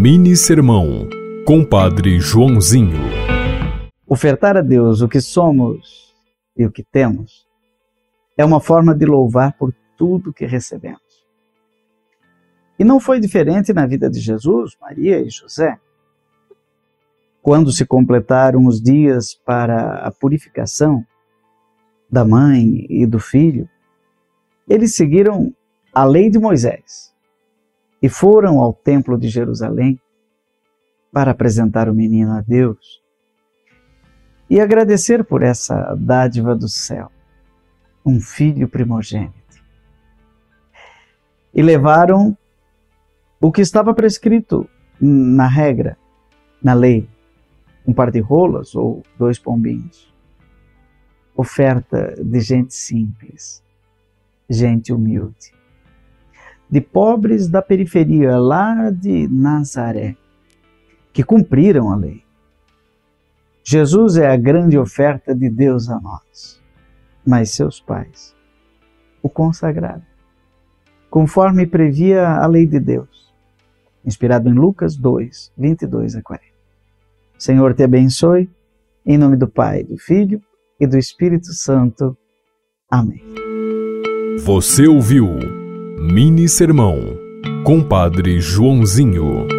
Mini Sermão, Compadre Joãozinho. Ofertar a Deus o que somos e o que temos é uma forma de louvar por tudo que recebemos. E não foi diferente na vida de Jesus, Maria e José. Quando se completaram os dias para a purificação da mãe e do filho, eles seguiram a lei de Moisés e foram ao templo de Jerusalém para apresentar o menino a Deus e agradecer por essa dádiva do céu, um filho primogênito. E levaram o que estava prescrito na regra, na lei, um par de rolas ou dois pombinhos. Oferta de gente simples, gente humilde de pobres da periferia lá de Nazaré, que cumpriram a lei. Jesus é a grande oferta de Deus a nós, mas seus pais o consagraram, conforme previa a lei de Deus, inspirado em Lucas 2, 22 a 40. Senhor te abençoe, em nome do Pai, do Filho e do Espírito Santo. Amém. Você ouviu Mini Sermão, Compadre Joãozinho.